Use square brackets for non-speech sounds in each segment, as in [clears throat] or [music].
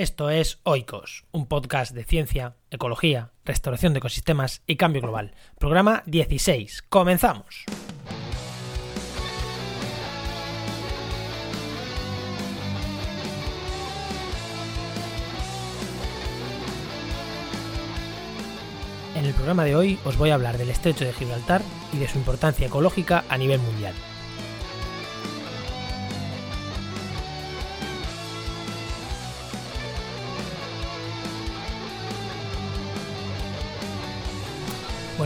Esto es Oikos, un podcast de ciencia, ecología, restauración de ecosistemas y cambio global. Programa 16. Comenzamos. En el programa de hoy os voy a hablar del estrecho de Gibraltar y de su importancia ecológica a nivel mundial.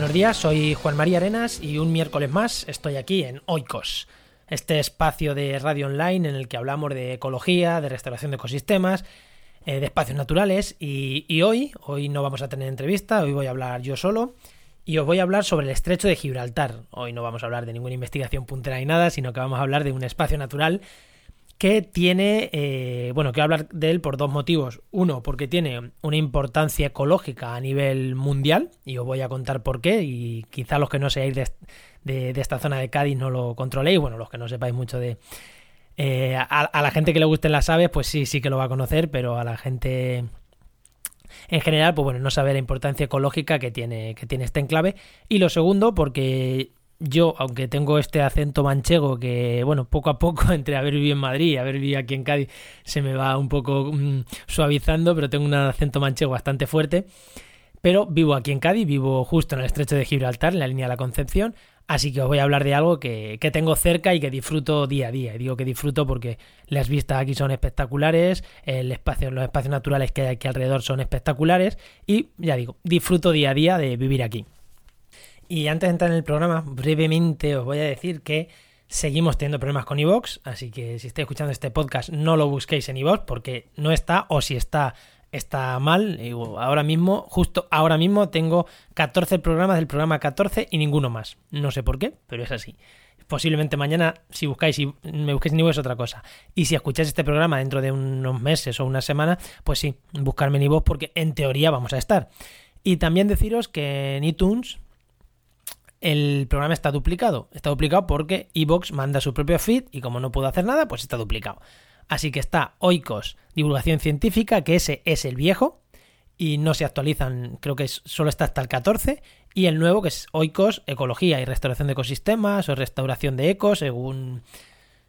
Buenos días, soy Juan María Arenas y un miércoles más estoy aquí en Oikos, este espacio de radio online en el que hablamos de ecología, de restauración de ecosistemas, eh, de espacios naturales y, hoy, hoy no vamos a tener entrevista, hoy voy a hablar yo solo y os voy a hablar sobre el estrecho de Gibraltar. Hoy no vamos a hablar de ninguna investigación puntera ni nada, sino que vamos a hablar de un espacio natural que tiene, eh, bueno, quiero hablar de él por dos motivos. Uno, porque tiene una importancia ecológica a nivel mundial, y os voy a contar por qué, y quizá los que no seáis de, esta zona de Cádiz no lo controléis, bueno, los que no sepáis mucho de... Eh, a, la gente que le gusten las aves, pues sí, sí que lo va a conocer, pero a la gente en general, pues bueno, no sabe la importancia ecológica que tiene, que tiene este enclave. Y lo segundo, porque yo, aunque tengo este acento manchego que, bueno, poco a poco, [laughs] entre haber vivido en Madrid y haber vivido aquí en Cádiz, se me va un poco mm, suavizando, pero tengo un acento manchego bastante fuerte. Pero vivo aquí en Cádiz, vivo justo en el estrecho de Gibraltar, en la línea de la Concepción, así que os voy a hablar de algo que, tengo cerca y que disfruto día a día. Y digo que disfruto porque las vistas aquí son espectaculares, el espacio, los espacios naturales que hay aquí alrededor son espectaculares y, ya digo, disfruto día a día de vivir aquí. Y antes de entrar en el programa, brevemente os voy a decir que seguimos teniendo problemas con iVoox, así que si estáis escuchando este podcast no lo busquéis en iVoox porque no está o si está está mal. Ahora mismo, justo ahora mismo tengo 14 programas del programa 14 y ninguno más. No sé por qué, pero es así. Posiblemente mañana, si buscáis y me busquéis en iVoox es otra cosa. Y si escucháis este programa dentro de unos meses o una semana, pues sí, buscarme en iVoox porque en teoría vamos a estar. Y también deciros que en iTunes el programa está duplicado. Está duplicado porque Evox manda su propio feed y como no puedo hacer nada, pues está duplicado. Así que está Oikos, divulgación científica, que ese es el viejo y no se actualizan, creo que solo está hasta el 14, y el nuevo que es Oikos, ecología y restauración de ecosistemas o restauración de ecos, según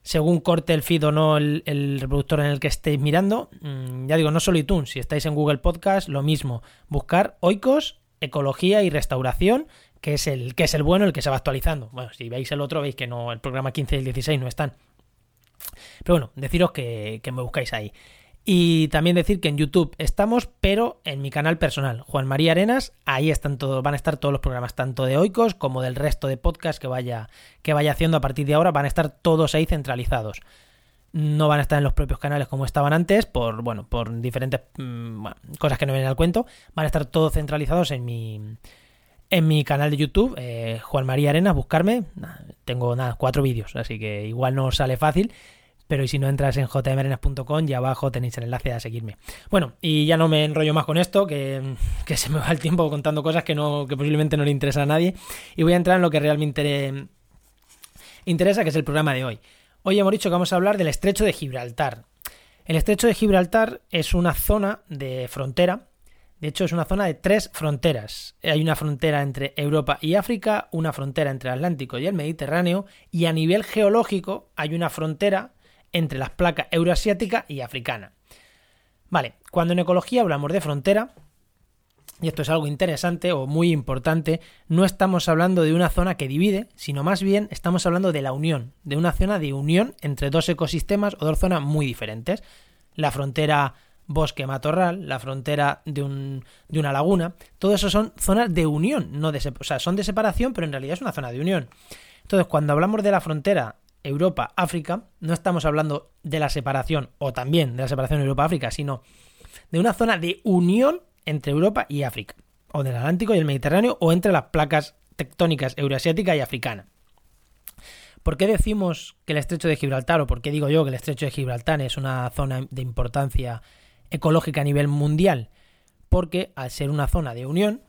según corte el feed o no el, reproductor en el que estéis mirando. Mm, ya digo, no solo iTunes, si estáis en Google Podcast, lo mismo. Buscar Oikos, ecología y restauración que es el que es el bueno, el que se va actualizando. Bueno, si veis el otro, veis que no, el programa 15 y el 16 no están. Pero bueno, deciros que, me buscáis ahí. Y también decir que en YouTube estamos, pero en mi canal personal, Juan María Arenas, ahí están todos, van a estar todos los programas, tanto de Oikos como del resto de podcast que vaya, que vaya haciendo a partir de ahora, van a estar todos ahí centralizados. No van a estar en los propios canales como estaban antes, por bueno, por diferentes mm, cosas que no vienen al cuento. Van a estar todos centralizados en mi en mi canal de YouTube, eh, Juan María Arenas, buscarme. Tengo nada, cuatro vídeos, así que igual no sale fácil. Pero si no entras en jmarenas.com y abajo tenéis el enlace a seguirme. Bueno, y ya no me enrollo más con esto, [laughs] que, se me va el tiempo contando cosas que, no, que posiblemente no le interesa a nadie. Y voy a entrar en lo que realmente interesa, que es el programa de hoy. Hoy hemos dicho que vamos a hablar del estrecho de Gibraltar. El estrecho de Gibraltar es una zona de frontera de hecho, es una zona de tres fronteras. Hay una frontera entre Europa y África, una frontera entre el Atlántico y el Mediterráneo, y a nivel geológico hay una frontera entre las placas euroasiática y africana. Vale, cuando en ecología hablamos de frontera, y esto es algo interesante o muy importante, no estamos hablando de una zona que divide, sino más bien estamos hablando de la unión, de una zona de unión entre dos ecosistemas o dos zonas muy diferentes. La frontera bosque matorral, la frontera de, un, de una laguna, todo eso son zonas de unión, no de, o sea, son de separación, pero en realidad es una zona de unión. Entonces, cuando hablamos de la frontera Europa-África, no estamos hablando de la separación, o también de la separación Europa-África, sino de una zona de unión entre Europa y África, o del Atlántico y el Mediterráneo, o entre las placas tectónicas euroasiática y africana. ¿Por qué decimos que el estrecho de Gibraltar, o por qué digo yo que el estrecho de Gibraltar es una zona de importancia ecológica a nivel mundial, porque al ser una zona de unión,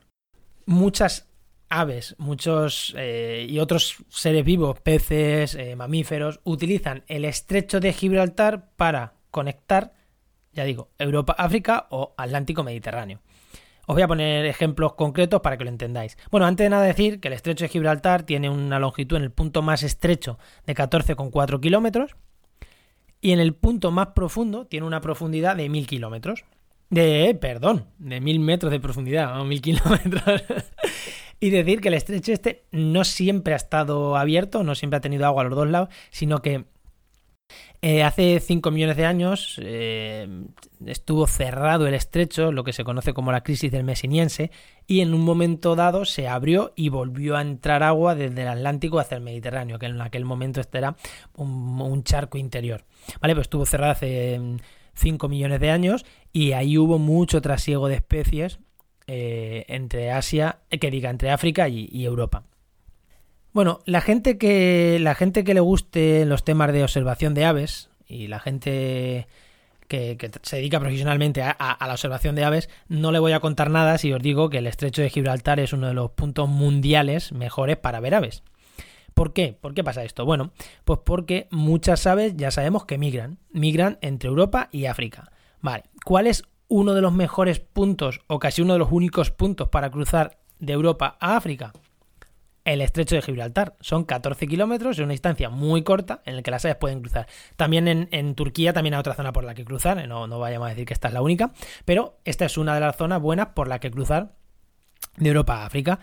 muchas aves, muchos eh, y otros seres vivos, peces, eh, mamíferos, utilizan el estrecho de Gibraltar para conectar Ya digo, Europa-África o Atlántico-Mediterráneo. Os voy a poner ejemplos concretos para que lo entendáis. Bueno, antes de nada decir que el estrecho de Gibraltar tiene una longitud en el punto más estrecho de 14,4 kilómetros y en el punto más profundo tiene una profundidad de 1000 kilómetros. De, perdón, de 1000 metros de profundidad, o 1000 [laughs] kilómetros. y decir que el estrecho este no siempre ha estado abierto, no siempre ha tenido agua a los dos lados, sino que eh, hace 5 millones de años eh, estuvo cerrado el estrecho, lo que se conoce como la crisis del Mesiniense, y en un momento dado se abrió y volvió a entrar agua desde el Atlántico hacia el Mediterráneo, que en aquel momento este era un, charco interior. ¿Vale? Pues estuvo cerrado hace 5 millones de años y ahí hubo mucho trasiego de especies eh, entre Asia, que diga, entre África y Europa. Bueno, la gente que la gente que le guste los temas de observación de aves y la gente que, se dedica profesionalmente a, la observación de aves, no le voy a contar nada si os digo que el estrecho de Gibraltar es uno de los puntos mundiales mejores para ver aves. ¿Por qué? ¿Por qué pasa esto? Bueno, pues porque muchas aves ya sabemos que migran, migran entre Europa y África. Vale, ¿cuál es uno de los mejores puntos o casi uno de los únicos puntos para cruzar de Europa a África? El estrecho de Gibraltar. Son 14 kilómetros, es una distancia muy corta en la que las aves pueden cruzar. También en, Turquía también hay otra zona por la que cruzar, no, no vayamos a decir que esta es la única, pero esta es una de las zonas buenas por la que cruzar de Europa a África.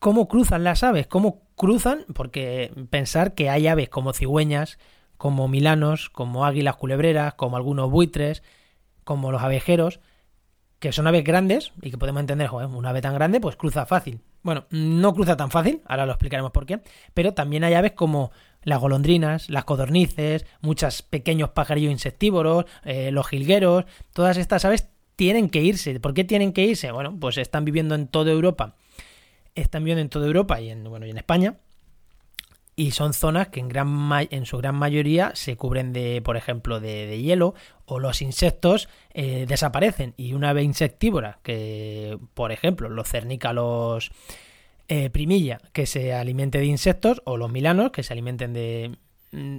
¿Cómo cruzan las aves? ¿Cómo cruzan? Porque pensar que hay aves como cigüeñas, como milanos, como águilas culebreras, como algunos buitres, como los abejeros, que son aves grandes y que podemos entender, joder, una ave tan grande pues cruza fácil. Bueno, no cruza tan fácil, ahora lo explicaremos por qué, pero también hay aves como las golondrinas, las codornices, muchos pequeños pajarillos insectívoros, eh, los jilgueros, todas estas aves tienen que irse. ¿Por qué tienen que irse? Bueno, pues están viviendo en toda Europa. Están viviendo en toda Europa y en, bueno, y en España y son zonas que en, gran en su gran mayoría se cubren de, por ejemplo, de, hielo o los insectos eh, desaparecen y una ave insectívora que, por ejemplo, los cernícalos eh, primilla que se alimente de insectos o los milanos que se alimenten de, mm,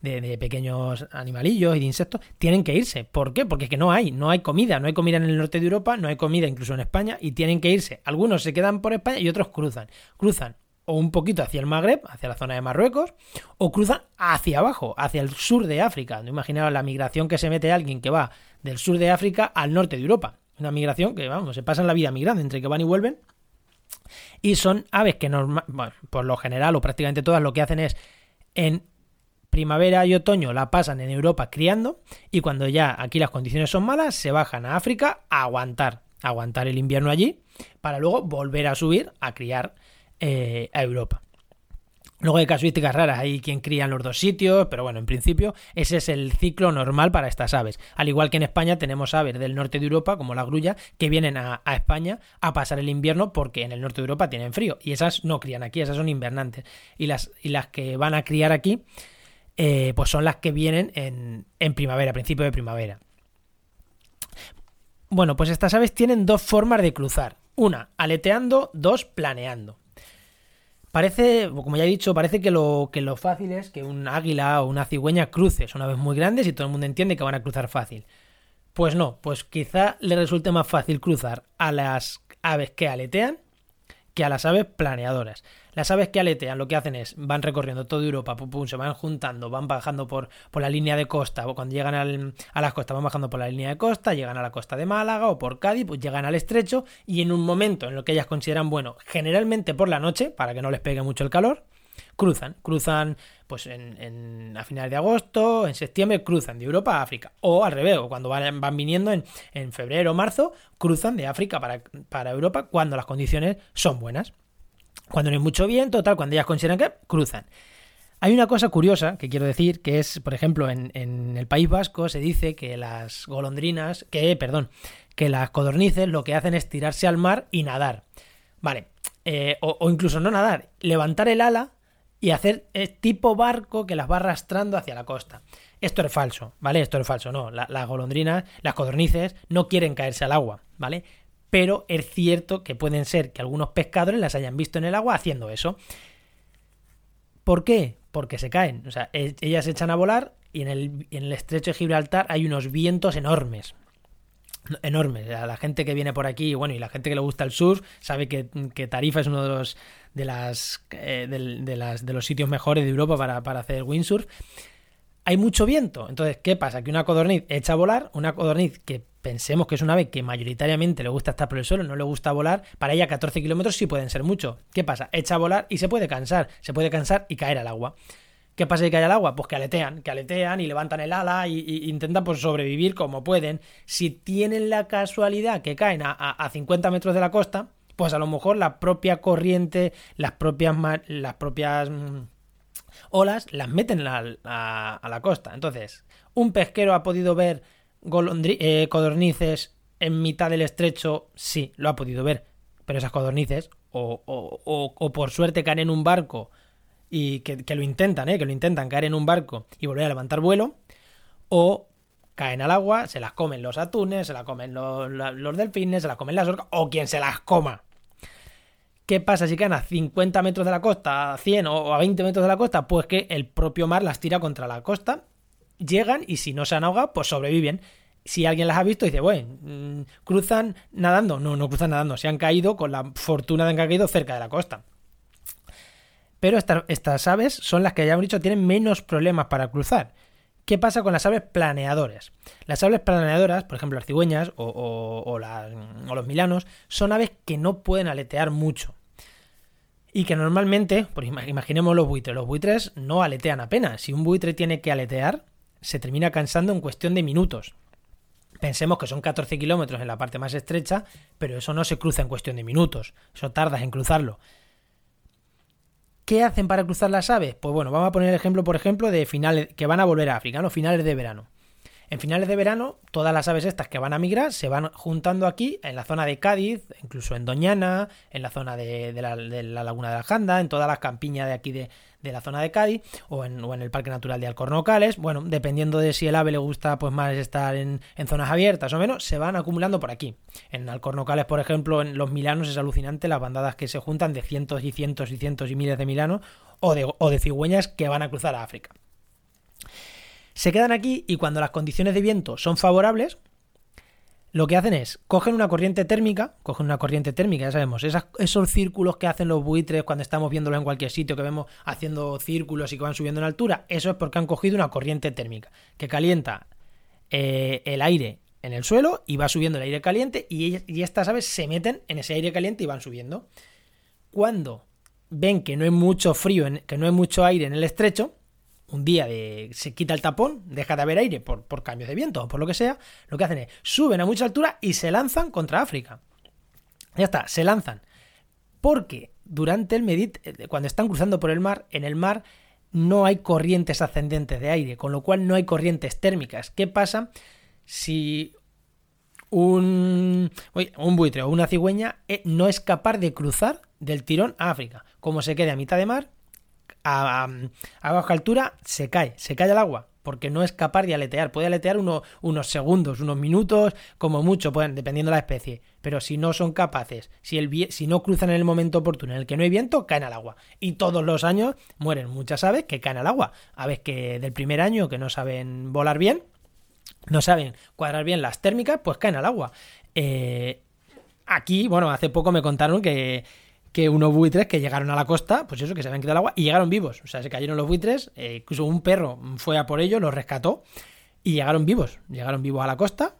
de, de, pequeños animalillos y de insectos tienen que irse. ¿Por qué? Porque es que no hay, no hay comida, no hay comida en el norte de Europa, no hay comida incluso en España y tienen que irse. Algunos se quedan por España y otros cruzan. Cruzan o un poquito hacia el Magreb, hacia la zona de Marruecos, o cruzan hacia abajo, hacia el sur de África. No imaginaos la migración que se mete alguien que va del sur de África al norte de Europa. Una migración que, vamos, se pasan la vida migrando, entre que van y vuelven. Y son aves que normal, bueno, por lo general o prácticamente todas lo que hacen es en primavera y otoño la pasan en Europa criando y cuando ya aquí las condiciones son malas se bajan a África a aguantar, a aguantar el invierno allí para luego volver a subir a criar eh, a Europa. Luego hay casuísticas raras, hay quien cría en los dos sitios, pero bueno, en principio ese es el ciclo normal para estas aves. Al igual que en España tenemos aves del norte de Europa, como la grulla, que vienen a, España a pasar el invierno porque en el norte de Europa tienen frío. Y esas no crían aquí, esas son invernantes. Y las, y las que van a criar aquí, eh, pues son las que vienen en, en primavera, principio de primavera. Bueno, pues estas aves tienen dos formas de cruzar. Una, aleteando, dos, planeando. Parece, como ya he dicho, parece que lo, que lo fácil es que un águila o una cigüeña cruce. Son aves muy grandes y todo el mundo entiende que van a cruzar fácil. Pues no, pues quizá le resulte más fácil cruzar a las aves que aletean que a las aves planeadoras. Las aves que aletean lo que hacen es van recorriendo toda Europa, se van juntando, van bajando por, por la línea de costa, o cuando llegan a las costas van bajando por la línea de costa, llegan a la costa de Málaga o por Cádiz, pues llegan al estrecho y en un momento en lo que ellas consideran bueno, generalmente por la noche, para que no les pegue mucho el calor, cruzan, cruzan pues en, a finales de agosto, en septiembre, cruzan de Europa a África. O al revés, cuando van, van viniendo en, en, febrero o marzo, cruzan de África para, para Europa cuando las condiciones son buenas. Cuando no hay mucho viento, tal, cuando ellas consideran que cruzan. Hay una cosa curiosa que quiero decir, que es, por ejemplo, en, el País Vasco se dice que las golondrinas, que, perdón, que las codornices lo que hacen es tirarse al mar y nadar. Vale, eh, o, incluso no nadar, levantar el ala y hacer eh, tipo barco que las va arrastrando hacia la costa. Esto es falso, ¿vale? Esto es falso, no. las golondrinas, las codornices, no quieren caerse al agua, ¿vale? pero es cierto que pueden ser que algunos pescadores las hayan visto en el agua haciendo eso. ¿Por qué? porque se caen. O sea, e, ellas se echan a volar y en el, en el estrecho de Gibraltar hay unos vientos enormes enormes. La gente que viene por aquí, bueno, y la gente que le gusta el sur, sabe que, Tarifa es uno de los de las, eh, de, las de los sitios mejores de Europa para, para, hacer windsurf. Hay mucho viento. Entonces, ¿qué pasa? Que una codorniz echa a volar, una codorniz que pensemos que es una ave que mayoritariamente le gusta estar por el suelo, no le gusta volar, para ella 14 kilómetros sí pueden ser mucho. ¿Qué pasa? Echa a volar y se puede cansar, se puede cansar y caer al agua. ¿Qué pasa si cae al agua? Pues que aletean, que aletean y levantan el ala y, intentan pues, sobrevivir como pueden. Si tienen la casualidad que caen a, 50 metros de la costa, pues a lo mejor la propia corriente, las propias, las propias mm, olas las meten a, la costa. Entonces, un pesquero ha podido ver eh, codornices en mitad del estrecho, sí, lo ha podido ver. Pero esas codornices, o, o, por suerte caen en un barco y que, lo intentan, ¿eh? que lo intentan caer en un barco y volver a levantar vuelo, o caen al agua, se las comen los atunes, se las comen los, los delfines, se las comen las orcas, o quien se las coma. ¿Qué pasa si caen a 50 metros de la costa, a 100 o a 20 metros de la costa? Pues que el propio mar las tira contra la costa llegan y si no se han ahogado, pues sobreviven. Si alguien las ha visto, dice, bueno, mm, cruzan nadando. No, no cruzan nadando, se han caído con la fortuna de haber caído cerca de la costa. Pero estas aves son las que ya hemos dicho tienen menos problemas para cruzar. ¿Qué pasa con las aves planeadoras? Las aves planeadoras, por ejemplo las cigüeñas o, o, los milanos, son aves que no pueden aletear mucho. Y que normalmente, pues imaginemos los buitres, los buitres no aletean apenas. Si un buitre tiene que aletear, se termina cansando en cuestión de minutos. Pensemos que son 14 kilómetros en la parte más estrecha, pero eso no se cruza en cuestión de minutos. Eso tardas en cruzarlo. ¿Qué hacen para cruzar las aves? Pues bueno, vamos a poner el ejemplo, por ejemplo, de finales que van a volver a África, ¿no? Finales de verano. En finales de verano, todas las aves estas que van a migrar se van juntando aquí, en la zona de Cádiz, incluso en Doñana, en la zona de, la, Laguna de la Janda, en todas las campiñas de aquí de, la zona de Cádiz, o en, el Parque Natural de Alcornocales. Bueno, dependiendo de si el ave le gusta pues más estar en, zonas abiertas o menos, se van acumulando por aquí. En Alcornocales, por ejemplo, en los milanos es alucinante las bandadas que se juntan de cientos y cientos y cientos y miles de milanos o de, o de cigüeñas que van a cruzar a África. Se quedan aquí y cuando las condiciones de viento son favorables, lo que hacen es, cogen una corriente térmica, cogen una corriente térmica, ya sabemos, esos círculos que hacen los buitres cuando estamos viéndolos en cualquier sitio, que vemos haciendo círculos y que van subiendo en altura, eso es porque han cogido una corriente térmica que calienta eh, el aire en el suelo y va subiendo el aire caliente y, y estas aves se meten en ese aire caliente y van subiendo. Cuando ven que no hay mucho frío, que no hay mucho aire en el estrecho, un día se quita el tapón, deja de haber aire por, por cambios de viento o por lo que sea, lo que hacen es suben a mucha altura y se lanzan contra África. Ya está, se lanzan. Porque durante el Medit, eh, cuando están cruzando por el mar, en el mar no hay corrientes ascendentes de aire, con lo cual no hay corrientes térmicas. ¿Qué pasa si un, un buitre o una cigüeña eh, no es capaz de cruzar del tirón a África? Como se quede a mitad de mar, a, baja altura se cae, se cae al agua, porque no es capaz de aletear. Puede aletear unos segundos, unos minutos, como mucho, pueden, dependiendo de la especie. Pero si no son capaces, si, el, si no cruzan en el momento oportuno en el que no hay viento, caen al agua. Y todos los años mueren muchas aves que caen al agua. Aves que del primer año que no saben volar bien, no saben cuadrar bien las térmicas, pues caen al agua. Eh, aquí, bueno, hace poco me contaron que que unos buitres que llegaron a la costa, pues eso, que se habían quedado al agua y llegaron vivos. O sea, se cayeron los buitres, eh, incluso un perro fue a por ellos, los rescató y llegaron vivos. Llegaron vivos a la costa,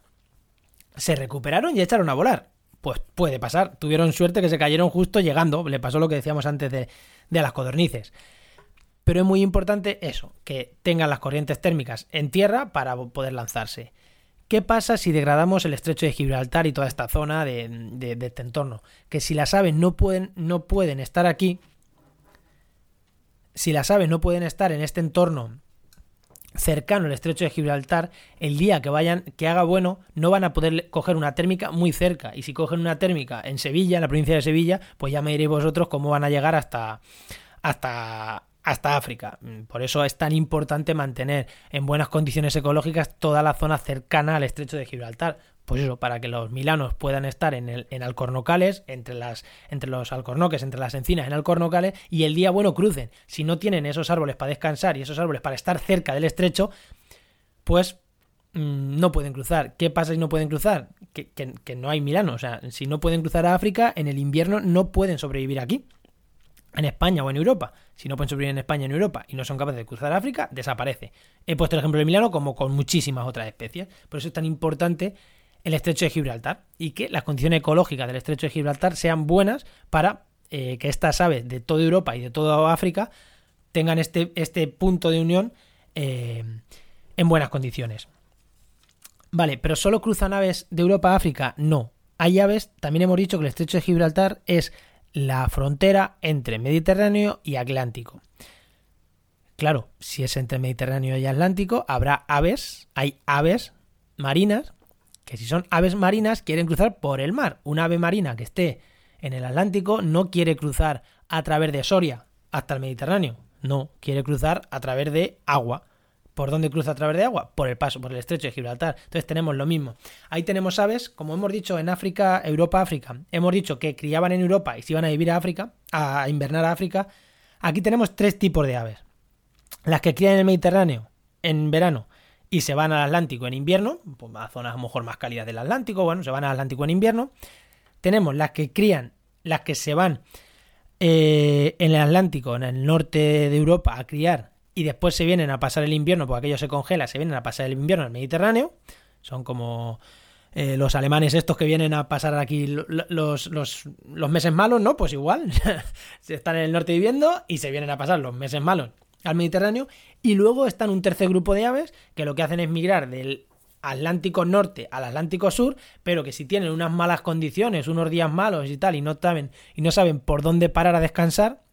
se recuperaron y echaron a volar. Pues puede pasar. Tuvieron suerte que se cayeron justo llegando. Le pasó lo que decíamos antes de, de las codornices. Pero es muy importante eso, que tengan las corrientes térmicas en tierra para poder lanzarse. ¿Qué pasa si degradamos el estrecho de Gibraltar y toda esta zona de, este entorno? Que si las aves no pueden, no pueden estar aquí, si las aves no pueden estar en este entorno cercano al estrecho de Gibraltar, el día que vayan, que haga bueno, no van a poder coger una térmica muy cerca. Y si cogen una térmica en Sevilla, en la provincia de Sevilla, pues ya me diréis vosotros cómo van a llegar hasta, hasta, hasta África. Por eso es tan importante mantener en buenas condiciones ecológicas toda la zona cercana al estrecho de Gibraltar, pues eso, para que los milanos puedan estar en, el, en alcornocales, entre, las, entre los alcornoques, entre las encinas en alcornocales, y el día bueno crucen. Si no tienen esos árboles para descansar y esos árboles para estar cerca del estrecho, pues mm, no pueden cruzar. ¿Qué pasa si no pueden cruzar? Que, que, no hay milanos. O sea, si no pueden cruzar a África, en el invierno no pueden sobrevivir aquí. En España o en Europa. Si no pueden sobrevivir en España o en Europa y no son capaces de cruzar África, desaparece. He puesto el ejemplo del milano como con muchísimas otras especies. Por eso es tan importante el estrecho de Gibraltar y que las condiciones ecológicas del estrecho de Gibraltar sean buenas para eh, que estas aves de toda Europa y de toda África tengan este, este punto de unión eh, en buenas condiciones. Vale, pero solo cruzan aves de Europa a África? No. Hay aves, también hemos dicho que el estrecho de Gibraltar es la frontera entre Mediterráneo y Atlántico. Claro, si es entre Mediterráneo y Atlántico, habrá aves, hay aves marinas que si son aves marinas quieren cruzar por el mar. Una ave marina que esté en el Atlántico no quiere cruzar a través de Soria hasta el Mediterráneo. No, quiere cruzar a través de agua. ¿Por dónde cruza a través de agua? Por el paso, por el estrecho de Gibraltar. Entonces tenemos lo mismo. Ahí tenemos aves, como hemos dicho en África, Europa, África. Hemos dicho que criaban en Europa y se iban a vivir a África, a invernar a África. Aquí tenemos tres tipos de aves. Las que crían en el Mediterráneo en verano y se van al Atlántico en invierno, pues a zonas a lo mejor más cálidas del Atlántico, bueno, se van al Atlántico en invierno. Tenemos las que crían, las que se van eh, en el Atlántico, en el norte de Europa, a criar y después se vienen a pasar el invierno, porque aquello se congela, se vienen a pasar el invierno el Mediterráneo. Son como eh, los alemanes estos que vienen a pasar aquí los, los, los meses malos, ¿no? Pues igual, se [laughs] están en el norte viviendo y se vienen a pasar los meses malos al Mediterráneo y luego están un tercer grupo de aves que lo que hacen es migrar del Atlántico Norte al Atlántico Sur, pero que si tienen unas malas condiciones, unos días malos y tal, y no saben, y no saben por dónde parar a descansar,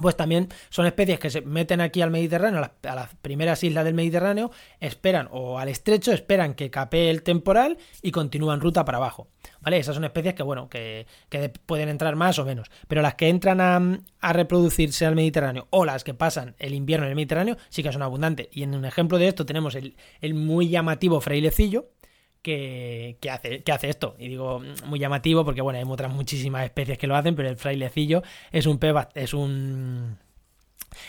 pues también son especies que se meten aquí al Mediterráneo, a las, primeras islas del Mediterráneo, esperan, o al estrecho, esperan que capee el temporal y continúan ruta para abajo. ¿Vale? Esas son especies que, bueno, que, pueden entrar más o menos. Pero las que entran a, reproducirse al Mediterráneo o las que pasan el invierno en el Mediterráneo sí que son abundantes. Y en un ejemplo de esto tenemos el, el muy llamativo frailecillo, que, hace, esto. Y digo muy llamativo porque, bueno, hay otras muchísimas especies que lo hacen, pero el frailecillo es un es un...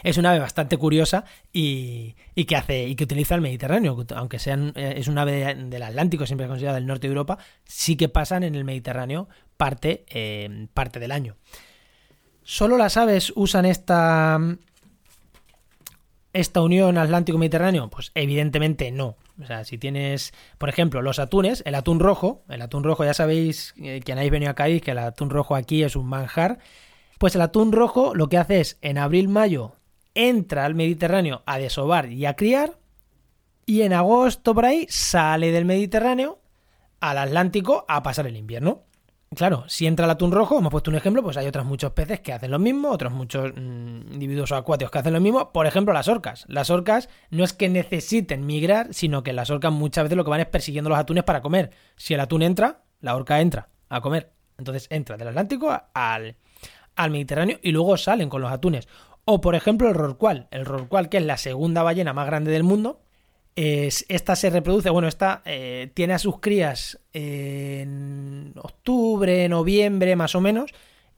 Es una ave bastante curiosa y, y, que hace y que utiliza el Mediterráneo, aunque sean eh, es una ave del Atlántico, siempre considerada del norte de Europa, sí que pasan en el Mediterráneo parte, eh, parte del año. Solo las aves usan esta esta unión Atlántico-Mediterráneo? Pues evidentemente no. O sea, si tienes, por ejemplo, los atunes, el atún rojo, el atún rojo ya sabéis, eh, quien habéis venido a Cádiz, que el atún rojo aquí es un manjar, pues el atún rojo lo que hace es, en abril-mayo, entra al Mediterráneo a desovar y a criar, y en agosto por ahí sale del Mediterráneo al Atlántico a pasar el invierno. Claro, si entra el atún rojo, hemos puesto un ejemplo, pues hay otros muchos peces que hacen lo mismo, otros muchos mm, individuos acuáticos que hacen lo mismo. Por ejemplo, las orcas. Las orcas no es que necesiten migrar, sino que las orcas muchas veces lo que van es persiguiendo los atunes para comer. Si el atún entra, la orca entra a comer. Entonces entra del Atlántico al, al Mediterráneo y luego salen con los atunes. O por ejemplo el rorcual. El rorcual, que es la segunda ballena más grande del mundo, esta se reproduce, bueno, esta eh, tiene a sus crías en octubre, noviembre más o menos,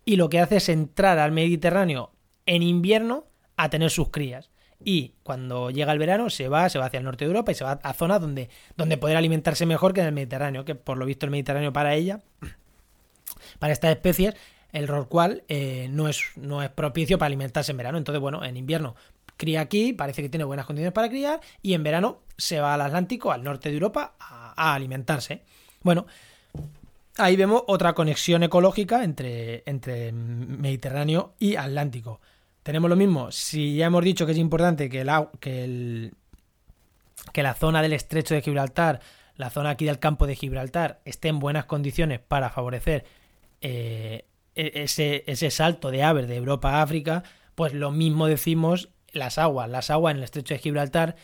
y lo que hace es entrar al Mediterráneo en invierno a tener sus crías. Y cuando llega el verano se va, se va hacia el norte de Europa y se va a zonas donde, donde poder alimentarse mejor que en el Mediterráneo, que por lo visto el Mediterráneo para ella, [clears throat] para estas especies, el rorcual eh, no, es, no es propicio para alimentarse en verano. Entonces, bueno, en invierno cría aquí, parece que tiene buenas condiciones para criar, y en verano se va al Atlántico, al norte de Europa, a, alimentarse. Bueno, ahí vemos otra conexión ecológica entre, entre Mediterráneo y Atlántico. Tenemos lo mismo, si ya hemos dicho que es importante que, el, que, la zona del estrecho de Gibraltar, la zona aquí del campo de Gibraltar, esté en buenas condiciones para favorecer eh, e, ese, ese salto de aves de Europa a África, pues lo mismo decimos las aguas, las aguas en el estrecho de Gibraltar,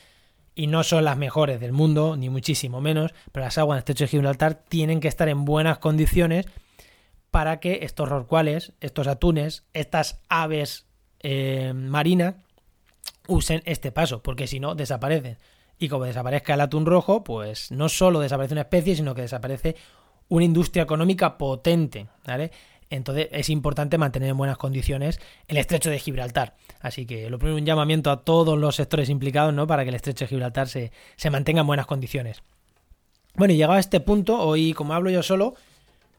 y no son las mejores del mundo, ni muchísimo menos, pero las aguas en el estrecho de Gibraltar tienen que estar en buenas condiciones para que estos rorcuales, estos atunes, estas aves eh, marinas usen este paso, porque si no desaparecen. Y como desaparezca el atún rojo, pues no solo desaparece una especie, sino que desaparece una industria económica potente, ¿vale? Entonces es importante mantener en buenas condiciones el estrecho de Gibraltar. Así que lo primero un llamamiento a todos los sectores implicados, ¿no? Para que el estrecho de Gibraltar se, se mantenga en buenas condiciones. Bueno, y llegado a este punto, hoy como hablo yo solo,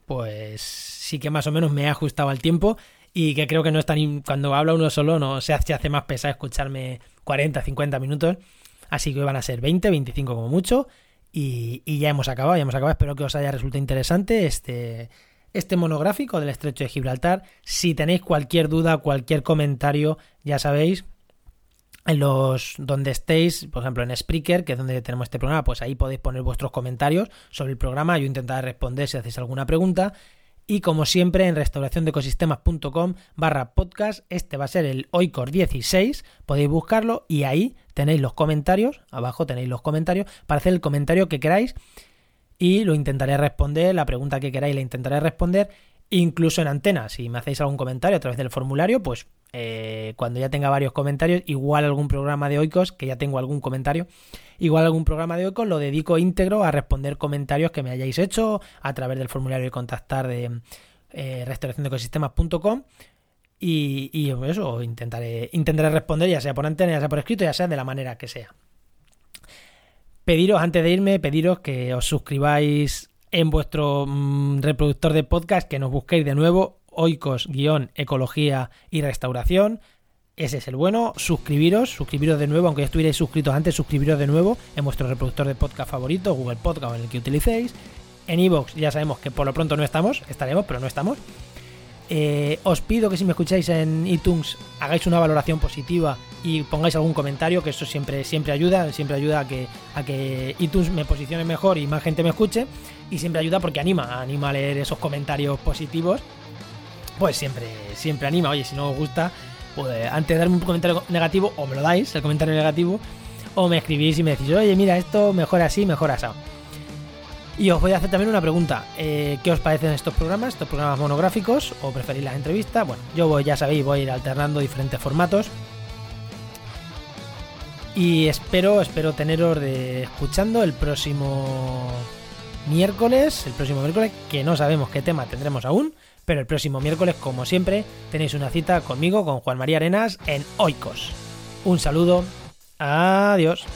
pues sí que más o menos me he ajustado al tiempo y que creo que no es tan... Cuando habla uno solo no se hace, más pesado escucharme 40, 50 minutos. Así que van a ser 20, 25 como mucho. Y, y, ya hemos acabado, ya hemos acabado. Espero que os haya resultado interesante este, este monográfico del estrecho de Gibraltar. Si tenéis cualquier duda, cualquier comentario, ya sabéis, en los donde estéis, por ejemplo en Spreaker, que es donde tenemos este programa, pues ahí podéis poner vuestros comentarios sobre el programa. Yo intentaré responder si hacéis alguna pregunta. Y como siempre, en restauraciondecosistema's.com barra podcast, este va a ser el Oicor 16, podéis buscarlo y ahí tenéis los comentarios, abajo tenéis los comentarios, para hacer el comentario que queráis y lo intentaré responder, la pregunta que queráis la intentaré responder, incluso en antena, si me hacéis algún comentario a través del formulario, pues eh, cuando ya tenga varios comentarios, igual algún programa de Oikos, que ya tengo algún comentario, igual algún programa de Oikos lo dedico íntegro a responder comentarios que me hayáis hecho a través del formulario de contactar de eh, restauraciondecosistema.com y, y eso intentaré, intentaré responder ya sea por antena, ya sea por escrito, ya sea de la manera que sea. Pediros, antes de irme, pediros que os suscribáis en vuestro mm, reproductor de podcast, que nos busquéis de nuevo oikos-ecología y restauración. Ese es el bueno. Suscribiros, suscribiros de nuevo, aunque ya estuvierais suscritos antes, suscribiros de nuevo en vuestro reproductor de podcast favorito, Google Podcast o en el que utilicéis. En iVoox ya sabemos que por lo pronto no estamos, estaremos, pero no estamos. Eh, os pido que si me escucháis en iTunes hagáis una valoración positiva y pongáis algún comentario, que eso siempre, siempre ayuda, siempre ayuda a que, a que iTunes me posicione mejor y más gente me escuche. Y siempre ayuda porque anima, anima a leer esos comentarios positivos pues siempre, siempre anima. Oye, si no os gusta, pues antes de darme un comentario negativo, o me lo dais, el comentario negativo, o me escribís y me decís, oye, mira, esto mejor así, mejor así. Y os voy a hacer también una pregunta. Eh, ¿Qué os parecen estos programas, estos programas monográficos? ¿O preferís las entrevistas? Bueno, yo ya sabéis, voy a ir alternando diferentes formatos. Y espero, espero teneros de escuchando el próximo miércoles, el próximo miércoles, que no sabemos qué tema tendremos aún. Pero el próximo miércoles, como siempre, tenéis una cita conmigo, con Juan María Arenas, en Oikos. Un saludo. Adiós.